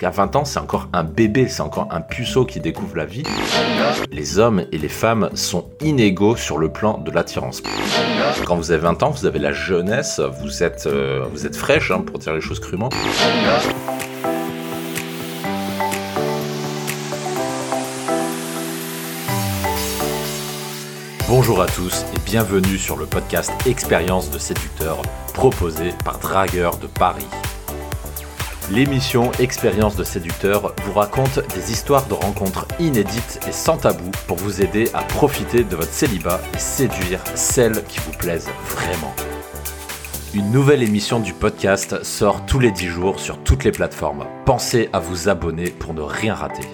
qu'à 20 ans, c'est encore un bébé, c'est encore un puceau qui découvre la vie. Les hommes et les femmes sont inégaux sur le plan de l'attirance. Quand vous avez 20 ans, vous avez la jeunesse, vous êtes, euh, vous êtes fraîche, hein, pour dire les choses crûment. Bonjour à tous et bienvenue sur le podcast Expérience de séducteur proposé par Dragueur de Paris. L'émission Expérience de séducteur vous raconte des histoires de rencontres inédites et sans tabou pour vous aider à profiter de votre célibat et séduire celles qui vous plaisent vraiment. Une nouvelle émission du podcast sort tous les 10 jours sur toutes les plateformes. Pensez à vous abonner pour ne rien rater.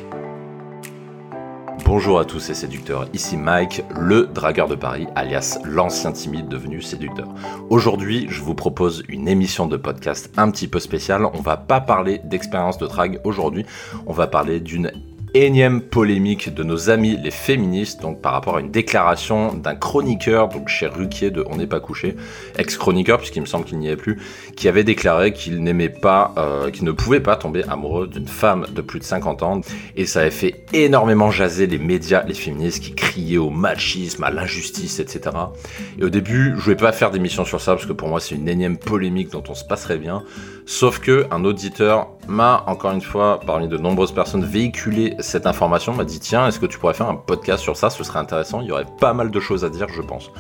Bonjour à tous et séducteurs, ici Mike, le dragueur de Paris, alias l'ancien timide devenu séducteur. Aujourd'hui, je vous propose une émission de podcast un petit peu spéciale. On va pas parler d'expérience de drague aujourd'hui, on va parler d'une énième polémique de nos amis les féministes, donc par rapport à une déclaration d'un chroniqueur, donc chez Ruquier de On n'est pas couché, ex-chroniqueur puisqu'il me semble qu'il n'y est plus, qui avait déclaré qu'il n'aimait pas, euh, qu'il ne pouvait pas tomber amoureux d'une femme de plus de 50 ans, et ça avait fait énormément jaser les médias, les féministes qui criaient au machisme, à l'injustice, etc. Et au début, je voulais pas faire d'émission sur ça parce que pour moi c'est une énième polémique dont on se passerait bien. Sauf que un auditeur m'a, encore une fois, parmi de nombreuses personnes, véhiculé cette information, m'a dit tiens, est-ce que tu pourrais faire un podcast sur ça? Ce serait intéressant, il y aurait pas mal de choses à dire, je pense.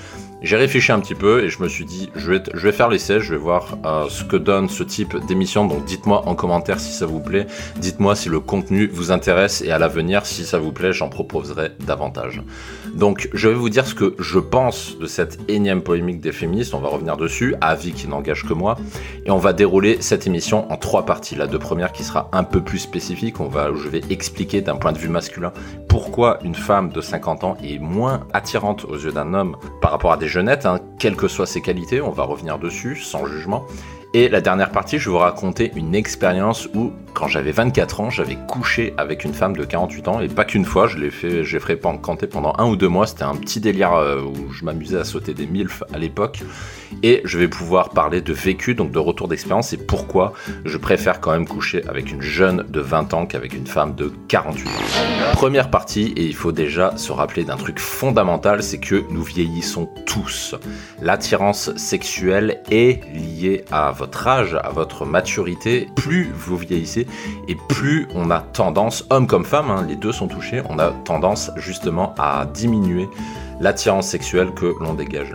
J'ai réfléchi un petit peu et je me suis dit je vais, je vais faire l'essai, je vais voir euh, ce que donne ce type d'émission. Donc dites-moi en commentaire si ça vous plaît, dites-moi si le contenu vous intéresse et à l'avenir, si ça vous plaît, j'en proposerai davantage. Donc je vais vous dire ce que je pense de cette énième polémique des féministes, on va revenir dessus, avis qui n'engage que moi, et on va dérouler cette émission en trois parties. La deux premières qui sera un peu plus spécifique, on va, je vais expliquer d'un point de vue masculin pourquoi une femme de 50 ans est moins attirante aux yeux d'un homme par rapport à des jeunettes, hein, quelles que soient ses qualités, on va revenir dessus sans jugement. Et la dernière partie, je vais vous raconter une expérience où, quand j'avais 24 ans, j'avais couché avec une femme de 48 ans, et pas qu'une fois, je l'ai fait, j'ai fréquenté pendant un ou deux mois, c'était un petit délire euh, où je m'amusais à sauter des milfs à l'époque, et je vais pouvoir parler de vécu, donc de retour d'expérience, et pourquoi je préfère quand même coucher avec une jeune de 20 ans qu'avec une femme de 48 ans. Première partie, et il faut déjà se rappeler d'un truc fondamental, c'est que nous vieillissons tous. L'attirance sexuelle est liée à votre âge, à votre maturité, plus vous vieillissez et plus on a tendance, homme comme femme, hein, les deux sont touchés, on a tendance justement à diminuer l'attirance sexuelle que l'on dégage.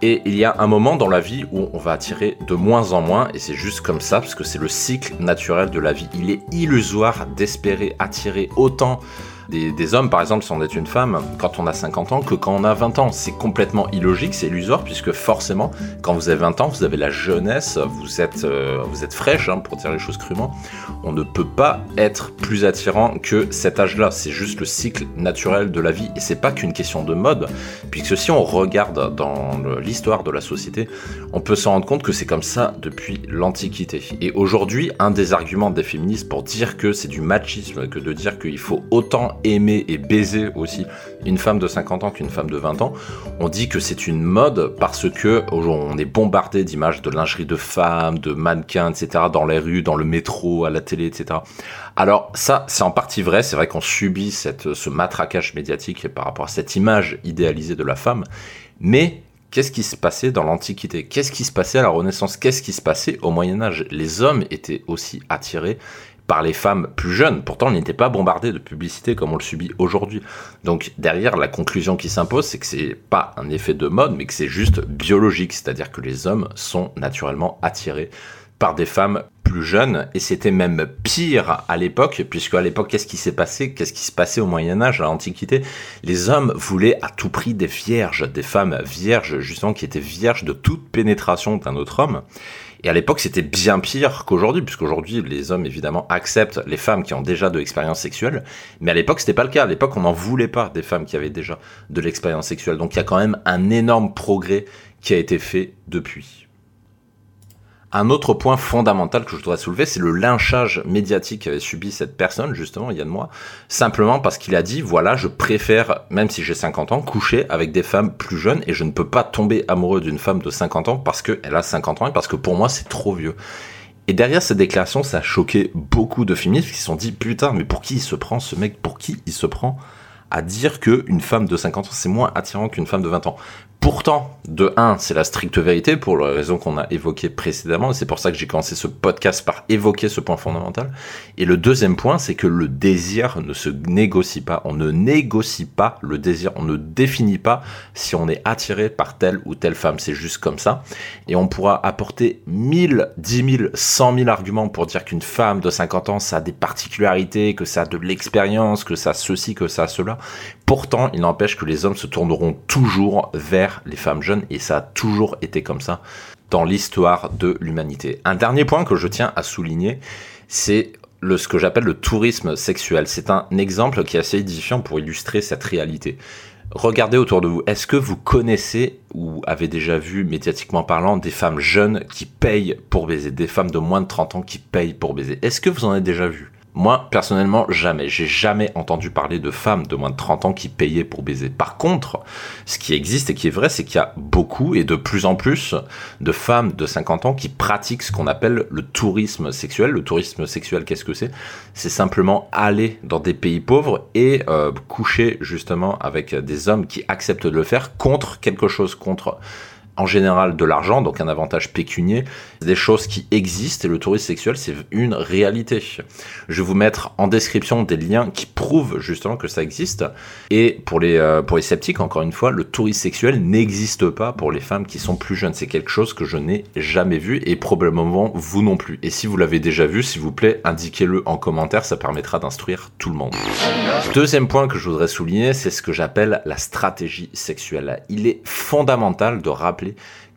Et il y a un moment dans la vie où on va attirer de moins en moins, et c'est juste comme ça, parce que c'est le cycle naturel de la vie. Il est illusoire d'espérer attirer autant des, hommes, par exemple, si on est une femme, quand on a 50 ans, que quand on a 20 ans. C'est complètement illogique, c'est illusoire, puisque forcément, quand vous avez 20 ans, vous avez la jeunesse, vous êtes, euh, vous êtes fraîche, hein, pour dire les choses crûment. On ne peut pas être plus attirant que cet âge-là. C'est juste le cycle naturel de la vie. Et c'est pas qu'une question de mode, puisque si on regarde dans l'histoire de la société, on peut se rendre compte que c'est comme ça depuis l'Antiquité. Et aujourd'hui, un des arguments des féministes pour dire que c'est du machisme, que de dire qu'il faut autant aimer et baiser aussi une femme de 50 ans qu'une femme de 20 ans. On dit que c'est une mode parce que on est bombardé d'images de lingerie de femmes, de mannequins, etc. dans les rues, dans le métro, à la télé, etc. Alors ça, c'est en partie vrai. C'est vrai qu'on subit cette, ce matraquage médiatique par rapport à cette image idéalisée de la femme. Mais Qu'est-ce qui se passait dans l'Antiquité? Qu'est-ce qui se passait à la Renaissance? Qu'est-ce qui se passait au Moyen Âge? Les hommes étaient aussi attirés par les femmes plus jeunes. Pourtant, on n'était pas bombardé de publicité comme on le subit aujourd'hui. Donc derrière, la conclusion qui s'impose, c'est que c'est pas un effet de mode, mais que c'est juste biologique, c'est-à-dire que les hommes sont naturellement attirés par des femmes plus jeunes, et c'était même pire à l'époque, puisque à l'époque, qu'est-ce qui s'est passé? Qu'est-ce qui se passait au Moyen Âge, à l'Antiquité? Les hommes voulaient à tout prix des vierges, des femmes vierges, justement, qui étaient vierges de toute pénétration d'un autre homme. Et à l'époque, c'était bien pire qu'aujourd'hui, puisqu'aujourd'hui, les hommes, évidemment, acceptent les femmes qui ont déjà de l'expérience sexuelle. Mais à l'époque, c'était pas le cas. À l'époque, on n'en voulait pas des femmes qui avaient déjà de l'expérience sexuelle. Donc, il y a quand même un énorme progrès qui a été fait depuis. Un autre point fondamental que je voudrais soulever, c'est le lynchage médiatique qu'avait subi cette personne, justement, il y a de moi, simplement parce qu'il a dit, voilà, je préfère, même si j'ai 50 ans, coucher avec des femmes plus jeunes et je ne peux pas tomber amoureux d'une femme de 50 ans parce qu'elle a 50 ans et parce que pour moi, c'est trop vieux. Et derrière cette déclaration, ça a choqué beaucoup de féministes qui se sont dit putain, mais pour qui il se prend ce mec? Pour qui il se prend à dire qu'une femme de 50 ans c'est moins attirant qu'une femme de 20 ans? Pourtant, de 1, c'est la stricte vérité pour la raison qu'on a évoquée précédemment, et c'est pour ça que j'ai commencé ce podcast par évoquer ce point fondamental. Et le deuxième point, c'est que le désir ne se négocie pas. On ne négocie pas le désir, on ne définit pas si on est attiré par telle ou telle femme. C'est juste comme ça. Et on pourra apporter 1000, 10 000, 100 000 arguments pour dire qu'une femme de 50 ans, ça a des particularités, que ça a de l'expérience, que ça a ceci, que ça a cela. Pourtant, il n'empêche que les hommes se tourneront toujours vers les femmes jeunes et ça a toujours été comme ça dans l'histoire de l'humanité. Un dernier point que je tiens à souligner, c'est ce que j'appelle le tourisme sexuel. C'est un exemple qui est assez édifiant pour illustrer cette réalité. Regardez autour de vous. Est-ce que vous connaissez ou avez déjà vu, médiatiquement parlant, des femmes jeunes qui payent pour baiser, des femmes de moins de 30 ans qui payent pour baiser? Est-ce que vous en avez déjà vu? Moi, personnellement, jamais. J'ai jamais entendu parler de femmes de moins de 30 ans qui payaient pour baiser. Par contre, ce qui existe et qui est vrai, c'est qu'il y a beaucoup et de plus en plus de femmes de 50 ans qui pratiquent ce qu'on appelle le tourisme sexuel. Le tourisme sexuel, qu'est-ce que c'est? C'est simplement aller dans des pays pauvres et euh, coucher justement avec des hommes qui acceptent de le faire contre quelque chose, contre en général de l'argent, donc un avantage pécunier, des choses qui existent et le tourisme sexuel c'est une réalité. Je vais vous mettre en description des liens qui prouvent justement que ça existe. Et pour les, euh, pour les sceptiques, encore une fois, le tourisme sexuel n'existe pas pour les femmes qui sont plus jeunes. C'est quelque chose que je n'ai jamais vu et probablement vous non plus. Et si vous l'avez déjà vu, s'il vous plaît, indiquez-le en commentaire, ça permettra d'instruire tout le monde. Deuxième point que je voudrais souligner, c'est ce que j'appelle la stratégie sexuelle. Il est fondamental de rappeler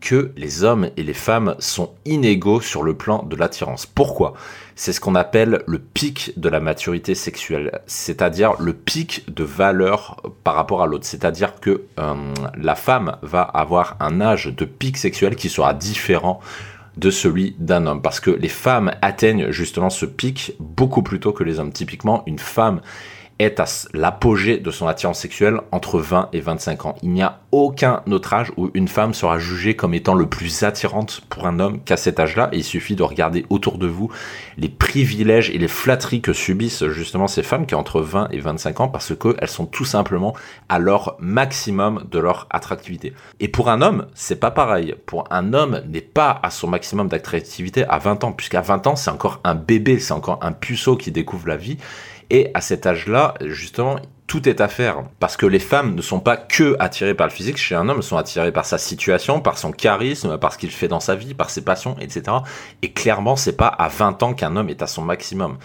que les hommes et les femmes sont inégaux sur le plan de l'attirance. Pourquoi? C'est ce qu'on appelle le pic de la maturité sexuelle, c'est-à-dire le pic de valeur par rapport à l'autre. C'est-à-dire que euh, la femme va avoir un âge de pic sexuel qui sera différent de celui d'un homme. Parce que les femmes atteignent justement ce pic beaucoup plus tôt que les hommes. Typiquement, une femme est à l'apogée de son attirance sexuelle entre 20 et 25 ans. Il n'y a aucun autre âge où une femme sera jugée comme étant le plus attirante pour un homme qu'à cet âge-là. Il suffit de regarder autour de vous les privilèges et les flatteries que subissent justement ces femmes qui ont entre 20 et 25 ans parce qu'elles sont tout simplement à leur maximum de leur attractivité. Et pour un homme, c'est pas pareil. Pour un homme n'est pas à son maximum d'attractivité à 20 ans, puisqu'à 20 ans, c'est encore un bébé, c'est encore un puceau qui découvre la vie. Et à cet âge-là, justement, tout est à faire. Parce que les femmes ne sont pas que attirées par le physique chez un homme, elles sont attirées par sa situation, par son charisme, par ce qu'il fait dans sa vie, par ses passions, etc. Et clairement, c'est pas à 20 ans qu'un homme est à son maximum.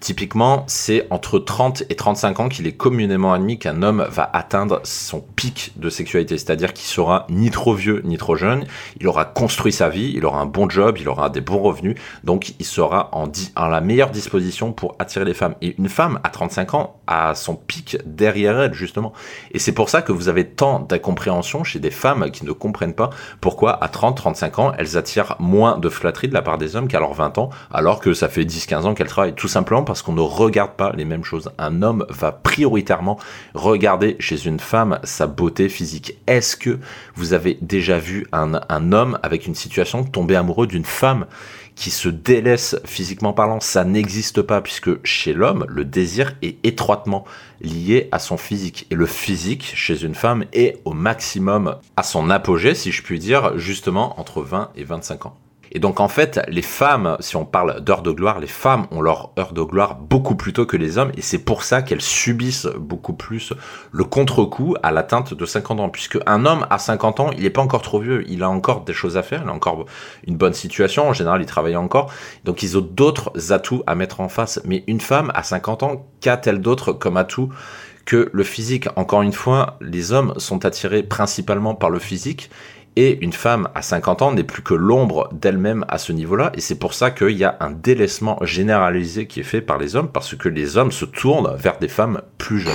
Typiquement, c'est entre 30 et 35 ans qu'il est communément admis qu'un homme va atteindre son pic de sexualité, c'est-à-dire qu'il sera ni trop vieux ni trop jeune, il aura construit sa vie, il aura un bon job, il aura des bons revenus, donc il sera en, en la meilleure disposition pour attirer les femmes. Et une femme à 35 ans a son pic derrière elle, justement. Et c'est pour ça que vous avez tant d'incompréhension chez des femmes qui ne comprennent pas pourquoi à 30, 35 ans, elles attirent moins de flatterie de la part des hommes qu'à leurs 20 ans, alors que ça fait 10, 15 ans qu'elles travaillent. Tout simplement parce qu'on ne regarde pas les mêmes choses. Un homme va prioritairement regarder chez une femme sa beauté physique. Est-ce que vous avez déjà vu un, homme avec une situation tomber amoureux d'une femme qui se délaisse physiquement parlant, ça n'existe pas puisque chez l'homme, le désir est étroitement lié à son physique. Et le physique chez une femme est au maximum à son apogée, si je puis dire, justement entre 20 et 25 ans. Et donc en fait, les femmes, si on parle d'heure de gloire, les femmes ont leur heure de gloire beaucoup plus tôt que les hommes, et c'est pour ça qu'elles subissent beaucoup plus le contre-coup à l'atteinte de 50 ans, puisque un homme à 50 ans, il n'est pas encore trop vieux, il a encore des choses à faire, il a encore une bonne situation, en général il travaille encore, donc ils ont d'autres atouts à mettre en face. Mais une femme à 50 ans, qu'a-t-elle d'autre comme atout que le physique? Encore une fois, les hommes sont attirés principalement par le physique, et une femme à 50 ans n'est plus que l'ombre d'elle-même à ce niveau-là. Et c'est pour ça qu'il y a un délaissement généralisé qui est fait par les hommes, parce que les hommes se tournent vers des femmes plus jeunes.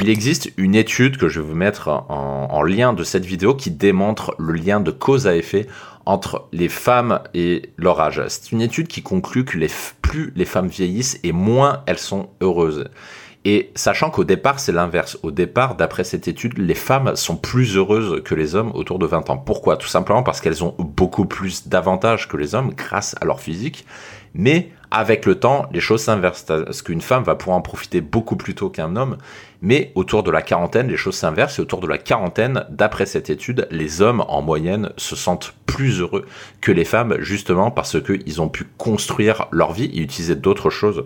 Il existe une étude que je vais vous mettre en, lien de cette vidéo qui démontre le lien de cause à effet entre les femmes et leur âge. C'est une étude qui conclut que plus les femmes vieillissent et moins elles sont heureuses. Et sachant qu'au départ, c'est l'inverse. Au départ, d'après cette étude, les femmes sont plus heureuses que les hommes autour de 20 ans. Pourquoi? Tout simplement parce qu'elles ont beaucoup plus d'avantages que les hommes grâce à leur physique. Mais avec le temps, les choses s'inversent. Parce qu'une femme va pouvoir en profiter beaucoup plus tôt qu'un homme. Mais autour de la quarantaine, les choses s'inversent. Et autour de la quarantaine, d'après cette étude, les hommes, en moyenne, se sentent plus heureux que les femmes, justement parce qu'ils ont pu construire leur vie et utiliser d'autres choses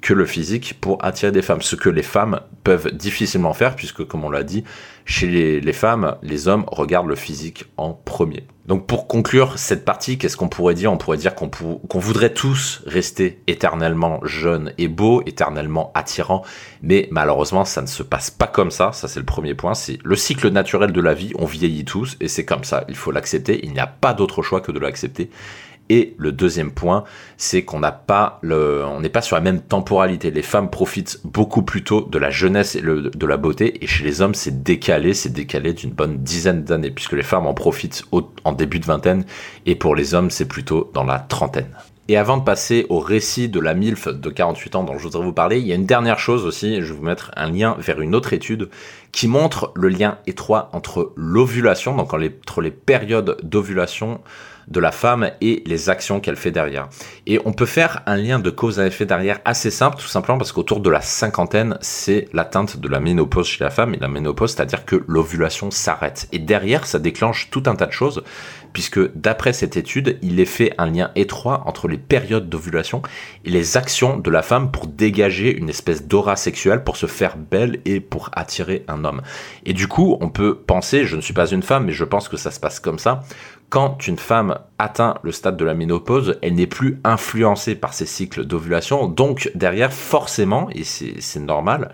que le physique pour attirer des femmes. Ce que les femmes peuvent difficilement faire, puisque comme on l'a dit, chez les, femmes, les hommes regardent le physique en premier. Donc pour conclure cette partie, qu'est-ce qu'on pourrait dire? On pourrait dire qu'on voudrait tous rester éternellement jeunes et beaux, éternellement attirants, mais malheureusement ça ne se passe pas comme ça, ça c'est le premier point, c'est le cycle naturel de la vie, on vieillit tous et c'est comme ça, il faut l'accepter, il n'y a pas d'autre choix que de l'accepter. Et le deuxième point, c'est qu'on n'a pas le, on n'est pas sur la même temporalité. Les femmes profitent beaucoup plus tôt de la jeunesse et de la beauté, et chez les hommes, c'est décalé, c'est décalé d'une bonne dizaine d'années, puisque les femmes en profitent en début de vingtaine, et pour les hommes, c'est plutôt dans la trentaine. Et avant de passer au récit de la MILF de 48 ans dont je voudrais vous parler, il y a une dernière chose aussi, je vais vous mettre un lien vers une autre étude qui montre le lien étroit entre l'ovulation, donc entre les périodes d'ovulation de la femme et les actions qu'elle fait derrière. Et on peut faire un lien de cause à effet derrière assez simple, tout simplement parce qu'autour de la cinquantaine, c'est l'atteinte de la ménopause chez la femme. Et la ménopause, c'est-à-dire que l'ovulation s'arrête. Et derrière, ça déclenche tout un tas de choses, puisque d'après cette étude, il est fait un lien étroit entre les périodes d'ovulation et les actions de la femme pour dégager une espèce d'aura sexuelle, pour se faire belle et pour attirer un homme. Et du coup, on peut penser, je ne suis pas une femme, mais je pense que ça se passe comme ça, quand une femme atteint le stade de la ménopause, elle n'est plus influencée par ces cycles d'ovulation. Donc derrière, forcément, et c'est normal,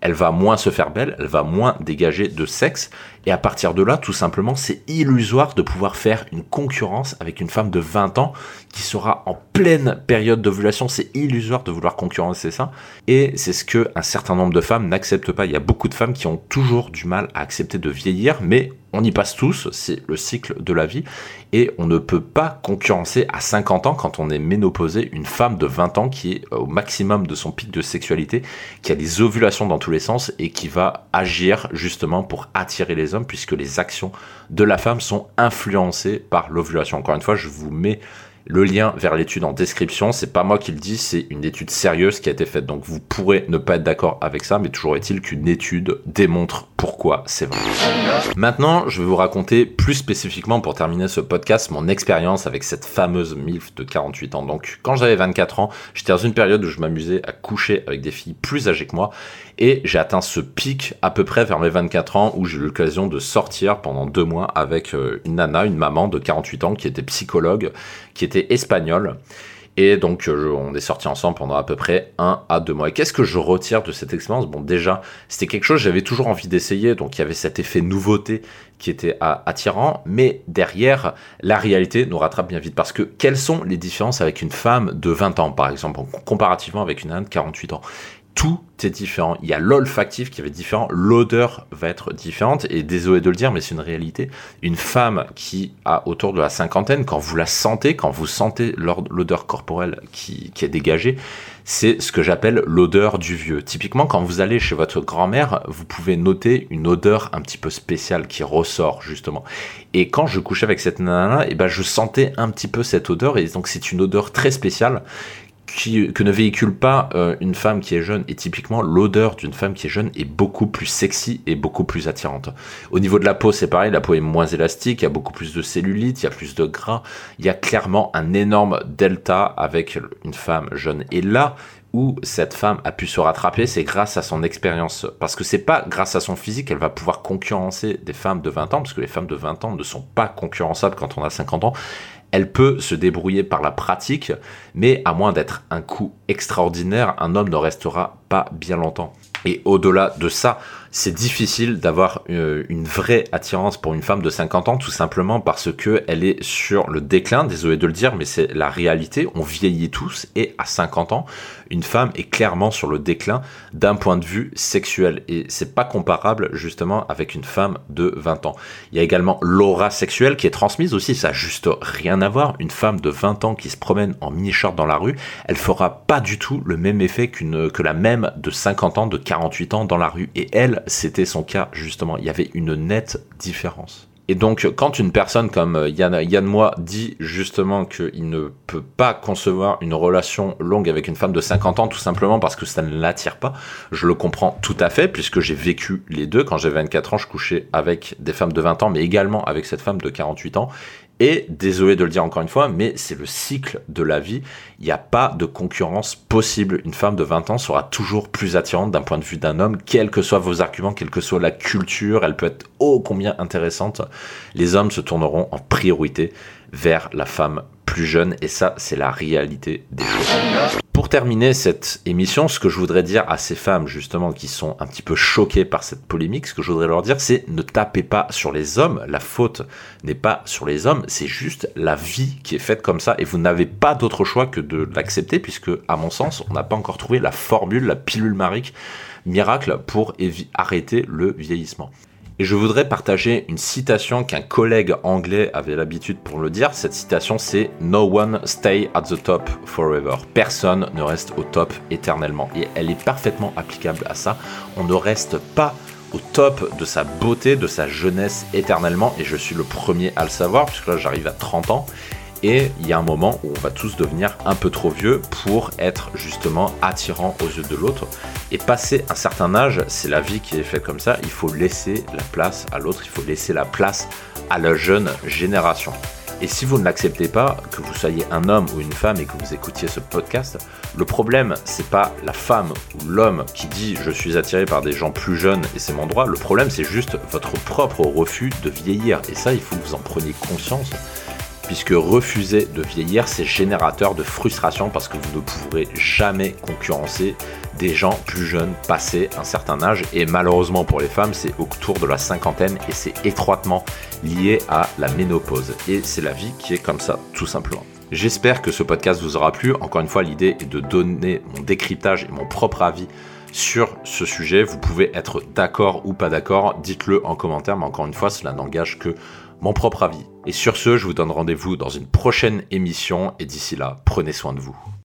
elle va moins se faire belle, elle va moins dégager de sexe. Et à partir de là, tout simplement, c'est illusoire de pouvoir faire une concurrence avec une femme de 20 ans qui sera en pleine période d'ovulation. C'est illusoire de vouloir concurrencer ça. Et c'est ce que un certain nombre de femmes n'acceptent pas. Il y a beaucoup de femmes qui ont toujours du mal à accepter de vieillir, mais on y passe tous, c'est le cycle de la vie, et on ne peut pas concurrencer à 50 ans, quand on est ménopausé, une femme de 20 ans qui est au maximum de son pic de sexualité, qui a des ovulations dans tous les sens, et qui va agir justement pour attirer les hommes, puisque les actions de la femme sont influencées par l'ovulation. Encore une fois, je vous mets le lien vers l'étude en description, c'est pas moi qui le dis, c'est une étude sérieuse qui a été faite. Donc vous pourrez ne pas être d'accord avec ça, mais toujours est-il qu'une étude démontre pourquoi c'est vrai. Maintenant, je vais vous raconter plus spécifiquement pour terminer ce podcast mon expérience avec cette fameuse MILF de 48 ans. Donc quand j'avais 24 ans, j'étais dans une période où je m'amusais à coucher avec des filles plus âgées que moi et j'ai atteint ce pic à peu près vers mes 24 ans où j'ai eu l'occasion de sortir pendant deux mois avec euh, une nana, une maman de 48 ans qui était psychologue, qui était espagnole. Et donc, euh, on est sortis ensemble pendant à peu près un à deux mois. Et qu'est-ce que je retire de cette expérience? Bon, déjà, c'était quelque chose que j'avais toujours envie d'essayer. Donc, il y avait cet effet nouveauté qui était attirant. Mais derrière, la réalité nous rattrape bien vite. Parce que quelles sont les différences avec une femme de 20 ans, par exemple, comparativement avec une nana de 48 ans tout est différent. Il y a l'olfactif qui va être différent, l'odeur va être différente, et désolé de le dire, mais c'est une réalité. Une femme qui a autour de la cinquantaine, quand vous la sentez, quand vous sentez l'odeur corporelle qui, est dégagée, c'est ce que j'appelle l'odeur du vieux. Typiquement, quand vous allez chez votre grand-mère, vous pouvez noter une odeur un petit peu spéciale qui ressort justement. Et quand je couchais avec cette nana, et eh ben je sentais un petit peu cette odeur, et donc c'est une odeur très spéciale que ne véhicule pas euh, une femme qui est jeune. Et typiquement, l'odeur d'une femme qui est jeune est beaucoup plus sexy et beaucoup plus attirante. Au niveau de la peau, c'est pareil, la peau est moins élastique, il y a beaucoup plus de cellulite, il y a plus de gras. Il y a clairement un énorme delta avec une femme jeune. Et là, où cette femme a pu se rattraper, c'est grâce à son expérience. Parce que c'est pas grâce à son physique qu'elle va pouvoir concurrencer des femmes de 20 ans, parce que les femmes de 20 ans ne sont pas concurrençables quand on a 50 ans elle peut se débrouiller par la pratique, mais à moins d'être un coup extraordinaire, un homme ne restera pas bien longtemps. Et au-delà de ça, c'est difficile d'avoir euh, une vraie attirance pour une femme de 50 ans, tout simplement parce que elle est sur le déclin. Désolé de le dire, mais c'est la réalité. On vieillit tous et à 50 ans, une femme est clairement sur le déclin d'un point de vue sexuel. Et c'est pas comparable justement avec une femme de 20 ans. Il y a également l'aura sexuelle qui est transmise aussi, ça n'a juste rien à voir. Une femme de 20 ans qui se promène en mini-short dans la rue, elle fera pas du tout le même effet qu'une que la même de 50 ans, de 48 ans dans la rue. Et elle, c'était son cas justement. Il y avait une nette différence. Et donc, quand une personne comme euh, Yann, Yann Moi dit justement qu'il ne peut pas concevoir une relation longue avec une femme de 50 ans tout simplement parce que ça ne l'attire pas, je le comprends tout à fait puisque j'ai vécu les deux. Quand j'avais 24 ans, je couchais avec des femmes de 20 ans, mais également avec cette femme de 48 ans. Et désolé de le dire encore une fois, mais c'est le cycle de la vie. Il n'y a pas de concurrence possible. Une femme de 20 ans sera toujours plus attirante d'un point de vue d'un homme, quels que soient vos arguments, quelle que soit la culture. Elle peut être ô combien intéressante. Les hommes se tourneront en priorité vers la femme plus jeune. Et ça, c'est la réalité des choses. Terminer cette émission, ce que je voudrais dire à ces femmes justement qui sont un petit peu choquées par cette polémique, ce que je voudrais leur dire, c'est ne tapez pas sur les hommes. La faute n'est pas sur les hommes, c'est juste la vie qui est faite comme ça et vous n'avez pas d'autre choix que de l'accepter puisque, à mon sens, on n'a pas encore trouvé la formule, la pilule marique miracle pour arrêter le vieillissement. Et je voudrais partager une citation qu'un collègue anglais avait l'habitude pour le dire. Cette citation, c'est No one stay at the top forever. Personne ne reste au top éternellement. Et elle est parfaitement applicable à ça. On ne reste pas au top de sa beauté, de sa jeunesse éternellement. Et je suis le premier à le savoir, puisque là j'arrive à 30 ans. Et il y a un moment où on va tous devenir un peu trop vieux pour être justement attirant aux yeux de l'autre. Et passer un certain âge, c'est la vie qui est faite comme ça, il faut laisser la place à l'autre, il faut laisser la place à la jeune génération. Et si vous ne l'acceptez pas, que vous soyez un homme ou une femme et que vous écoutiez ce podcast, le problème, c'est pas la femme ou l'homme qui dit je suis attiré par des gens plus jeunes et c'est mon droit. Le problème, c'est juste votre propre refus de vieillir. Et ça, il faut que vous en preniez conscience puisque refuser de vieillir, c'est générateur de frustration parce que vous ne pourrez jamais concurrencer des gens plus jeunes passés un certain âge. Et malheureusement pour les femmes, c'est autour de la cinquantaine et c'est étroitement lié à la ménopause. Et c'est la vie qui est comme ça, tout simplement. J'espère que ce podcast vous aura plu. Encore une fois, l'idée est de donner mon décryptage et mon propre avis sur ce sujet. Vous pouvez être d'accord ou pas d'accord, dites-le en commentaire, mais encore une fois, cela n'engage que mon propre avis. Et sur ce, je vous donne rendez-vous dans une prochaine émission et d'ici là, prenez soin de vous.